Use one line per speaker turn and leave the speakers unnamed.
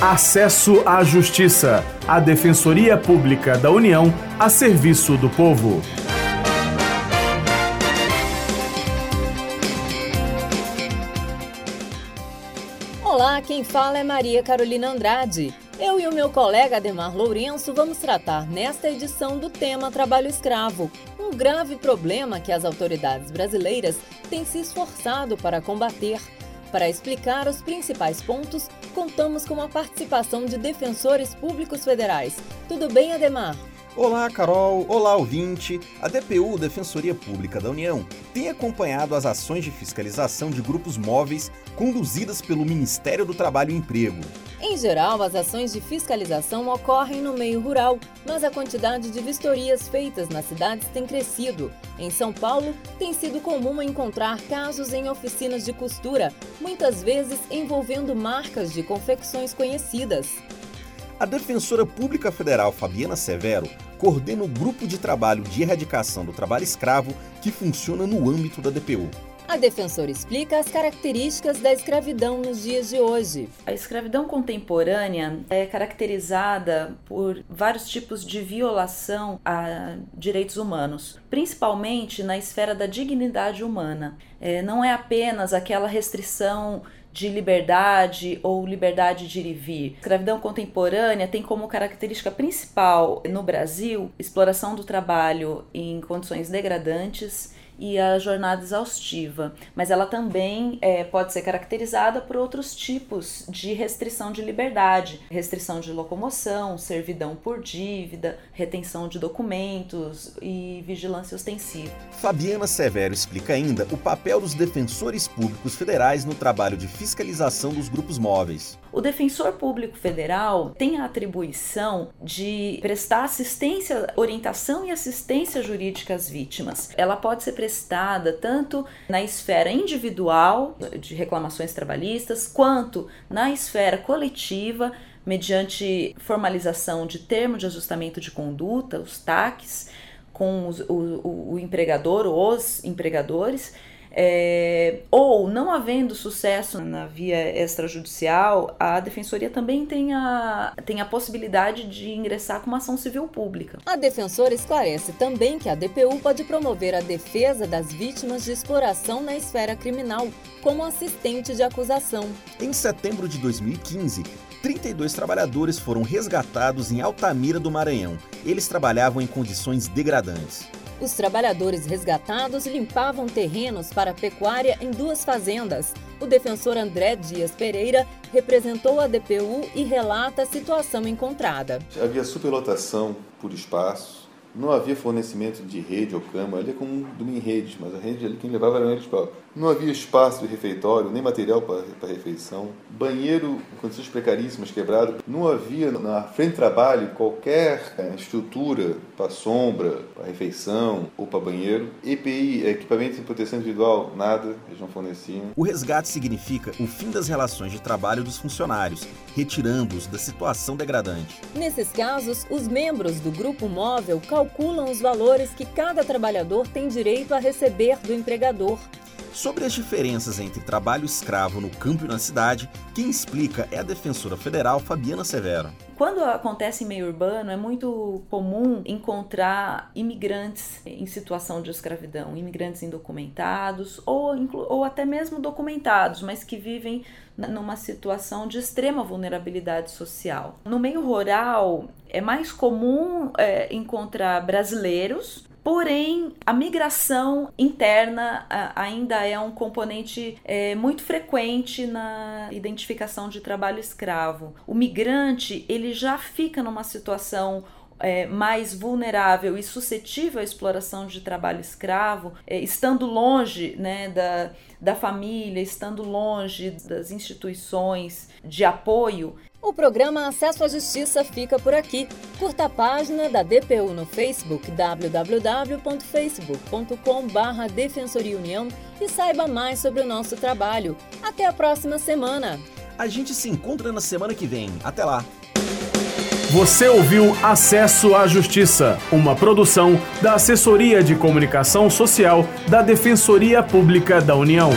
Acesso à Justiça, a Defensoria Pública da União a serviço do povo.
Olá, quem fala é Maria Carolina Andrade. Eu e o meu colega Ademar Lourenço vamos tratar nesta edição do tema trabalho escravo, um grave problema que as autoridades brasileiras têm se esforçado para combater. Para explicar os principais pontos, contamos com a participação de defensores públicos federais. Tudo bem, Ademar?
Olá, Carol. Olá, ouvinte. A DPU, Defensoria Pública da União, tem acompanhado as ações de fiscalização de grupos móveis conduzidas pelo Ministério do Trabalho e Emprego.
Em geral, as ações de fiscalização ocorrem no meio rural, mas a quantidade de vistorias feitas nas cidades tem crescido. Em São Paulo, tem sido comum encontrar casos em oficinas de costura, muitas vezes envolvendo marcas de confecções conhecidas.
A defensora pública federal Fabiana Severo coordena o grupo de trabalho de erradicação do trabalho escravo que funciona no âmbito da DPU.
A defensora explica as características da escravidão nos dias de hoje.
A escravidão contemporânea é caracterizada por vários tipos de violação a direitos humanos, principalmente na esfera da dignidade humana. É, não é apenas aquela restrição de liberdade ou liberdade de ir e vir. A escravidão contemporânea tem como característica principal no Brasil exploração do trabalho em condições degradantes e a jornada exaustiva, mas ela também é, pode ser caracterizada por outros tipos de restrição de liberdade, restrição de locomoção, servidão por dívida, retenção de documentos e vigilância ostensiva.
Fabiana Severo explica ainda o papel dos defensores públicos federais no trabalho de fiscalização dos grupos móveis.
O defensor público federal tem a atribuição de prestar assistência, orientação e assistência jurídica às vítimas. Ela pode ser prestada tanto na esfera individual de reclamações trabalhistas, quanto na esfera coletiva, mediante formalização de termo de ajustamento de conduta, os TACs, com os, o, o empregador ou os empregadores é, ou não havendo sucesso na via extrajudicial, a defensoria também tem a, tem a possibilidade de ingressar com uma ação civil pública.
A defensora esclarece também que a DPU pode promover a defesa das vítimas de exploração na esfera criminal, como assistente de acusação.
Em setembro de 2015, 32 trabalhadores foram resgatados em Altamira do Maranhão. Eles trabalhavam em condições degradantes.
Os trabalhadores resgatados limpavam terrenos para pecuária em duas fazendas. O defensor André Dias Pereira representou a DPU e relata a situação encontrada.
Havia superlotação por espaço, não havia fornecimento de rede ou cama, ali é como dormir em redes, mas a rede ali quem levava era eles próprios. Não havia espaço de refeitório, nem material para, refeição. Banheiro em condições precaríssimas, quebrado. Não havia na frente de trabalho qualquer é, estrutura para sombra, para refeição ou para banheiro. EPI, equipamento de proteção individual, nada, eles não forneciam.
O resgate significa o fim das relações de trabalho dos funcionários, retirando-os da situação degradante.
Nesses casos, os membros do grupo móvel calculam os valores que cada trabalhador tem direito a receber do empregador.
Sobre as diferenças entre trabalho escravo no campo e na cidade, quem explica é a defensora federal Fabiana Severo.
Quando acontece em meio urbano, é muito comum encontrar imigrantes em situação de escravidão, imigrantes indocumentados ou, ou até mesmo documentados, mas que vivem numa situação de extrema vulnerabilidade social. No meio rural, é mais comum é, encontrar brasileiros Porém, a migração interna ainda é um componente é, muito frequente na identificação de trabalho escravo. O migrante ele já fica numa situação é, mais vulnerável e suscetível à exploração de trabalho escravo, é, estando longe né, da, da família, estando longe das instituições de apoio,
o programa Acesso à Justiça fica por aqui. Curta a página da DPU no Facebook www.facebook.com.br Defensoria União e saiba mais sobre o nosso trabalho. Até a próxima semana.
A gente se encontra na semana que vem. Até lá.
Você ouviu Acesso à Justiça, uma produção da Assessoria de Comunicação Social da Defensoria Pública da União.